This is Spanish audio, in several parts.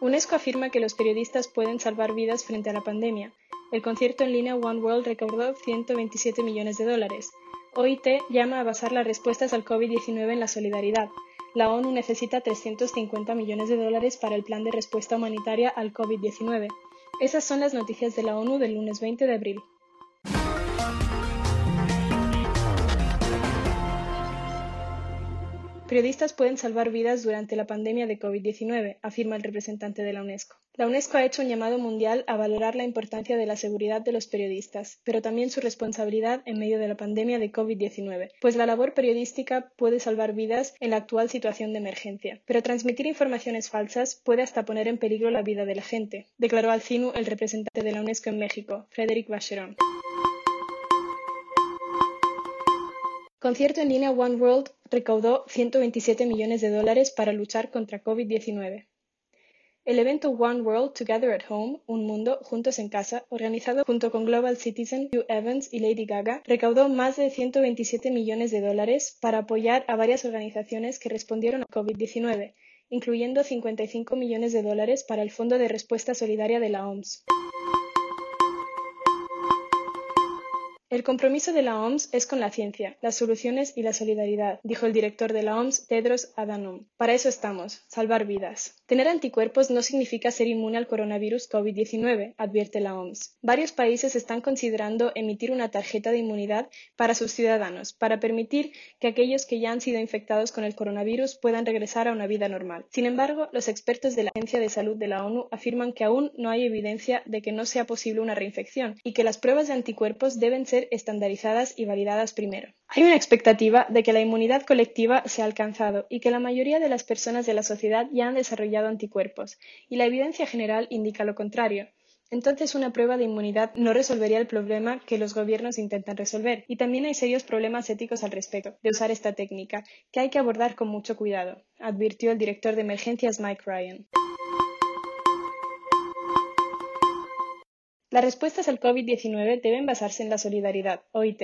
UNESCO afirma que los periodistas pueden salvar vidas frente a la pandemia. El concierto en línea One World recaudó 127 millones de dólares. OIT llama a basar las respuestas al COVID-19 en la solidaridad. La ONU necesita 350 millones de dólares para el plan de respuesta humanitaria al COVID-19. Esas son las noticias de la ONU del lunes 20 de abril. Periodistas pueden salvar vidas durante la pandemia de COVID-19, afirma el representante de la UNESCO. La UNESCO ha hecho un llamado mundial a valorar la importancia de la seguridad de los periodistas, pero también su responsabilidad en medio de la pandemia de COVID-19, pues la labor periodística puede salvar vidas en la actual situación de emergencia. Pero transmitir informaciones falsas puede hasta poner en peligro la vida de la gente, declaró al CINU el representante de la UNESCO en México, Frédéric Vacheron. Concierto en línea One World recaudó 127 millones de dólares para luchar contra COVID-19. El evento One World Together at Home, Un Mundo Juntos en Casa, organizado junto con Global Citizen, Hugh Evans y Lady Gaga, recaudó más de 127 millones de dólares para apoyar a varias organizaciones que respondieron a COVID-19, incluyendo 55 millones de dólares para el Fondo de Respuesta Solidaria de la OMS. El compromiso de la OMS es con la ciencia, las soluciones y la solidaridad, dijo el director de la OMS, Tedros Adhanom. Para eso estamos, salvar vidas. Tener anticuerpos no significa ser inmune al coronavirus COVID-19, advierte la OMS. Varios países están considerando emitir una tarjeta de inmunidad para sus ciudadanos, para permitir que aquellos que ya han sido infectados con el coronavirus puedan regresar a una vida normal. Sin embargo, los expertos de la Agencia de Salud de la ONU afirman que aún no hay evidencia de que no sea posible una reinfección y que las pruebas de anticuerpos deben estandarizadas y validadas primero. Hay una expectativa de que la inmunidad colectiva se ha alcanzado y que la mayoría de las personas de la sociedad ya han desarrollado anticuerpos, y la evidencia general indica lo contrario. Entonces una prueba de inmunidad no resolvería el problema que los gobiernos intentan resolver, y también hay serios problemas éticos al respecto de usar esta técnica, que hay que abordar con mucho cuidado, advirtió el director de emergencias Mike Ryan. Las respuestas al COVID-19 deben basarse en la solidaridad, OIT.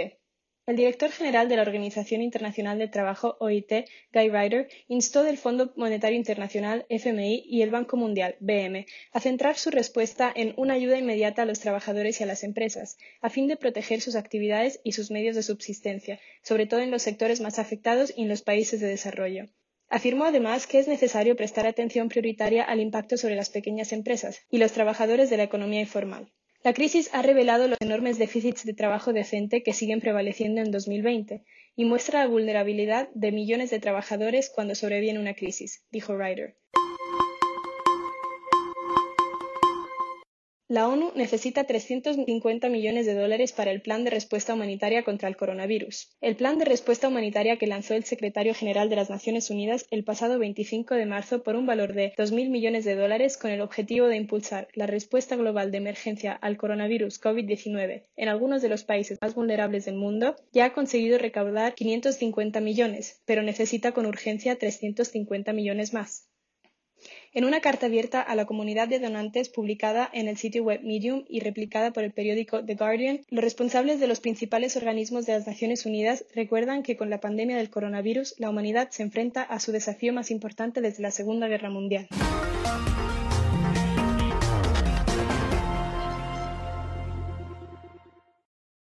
El director general de la Organización Internacional del Trabajo, OIT, Guy Ryder, instó del Fondo Monetario Internacional, FMI, y el Banco Mundial, BM, a centrar su respuesta en una ayuda inmediata a los trabajadores y a las empresas, a fin de proteger sus actividades y sus medios de subsistencia, sobre todo en los sectores más afectados y en los países de desarrollo. Afirmó además que es necesario prestar atención prioritaria al impacto sobre las pequeñas empresas y los trabajadores de la economía informal. La crisis ha revelado los enormes déficits de trabajo decente que siguen prevaleciendo en 2020 y muestra la vulnerabilidad de millones de trabajadores cuando sobreviene una crisis, dijo Ryder. La ONU necesita 350 millones de dólares para el Plan de Respuesta Humanitaria contra el Coronavirus. El Plan de Respuesta Humanitaria que lanzó el secretario general de las Naciones Unidas el pasado 25 de marzo por un valor de 2.000 millones de dólares con el objetivo de impulsar la respuesta global de emergencia al coronavirus COVID-19 en algunos de los países más vulnerables del mundo, ya ha conseguido recaudar 550 millones, pero necesita con urgencia 350 millones más. En una carta abierta a la comunidad de donantes publicada en el sitio web Medium y replicada por el periódico The Guardian, los responsables de los principales organismos de las Naciones Unidas recuerdan que con la pandemia del coronavirus la humanidad se enfrenta a su desafío más importante desde la Segunda Guerra Mundial.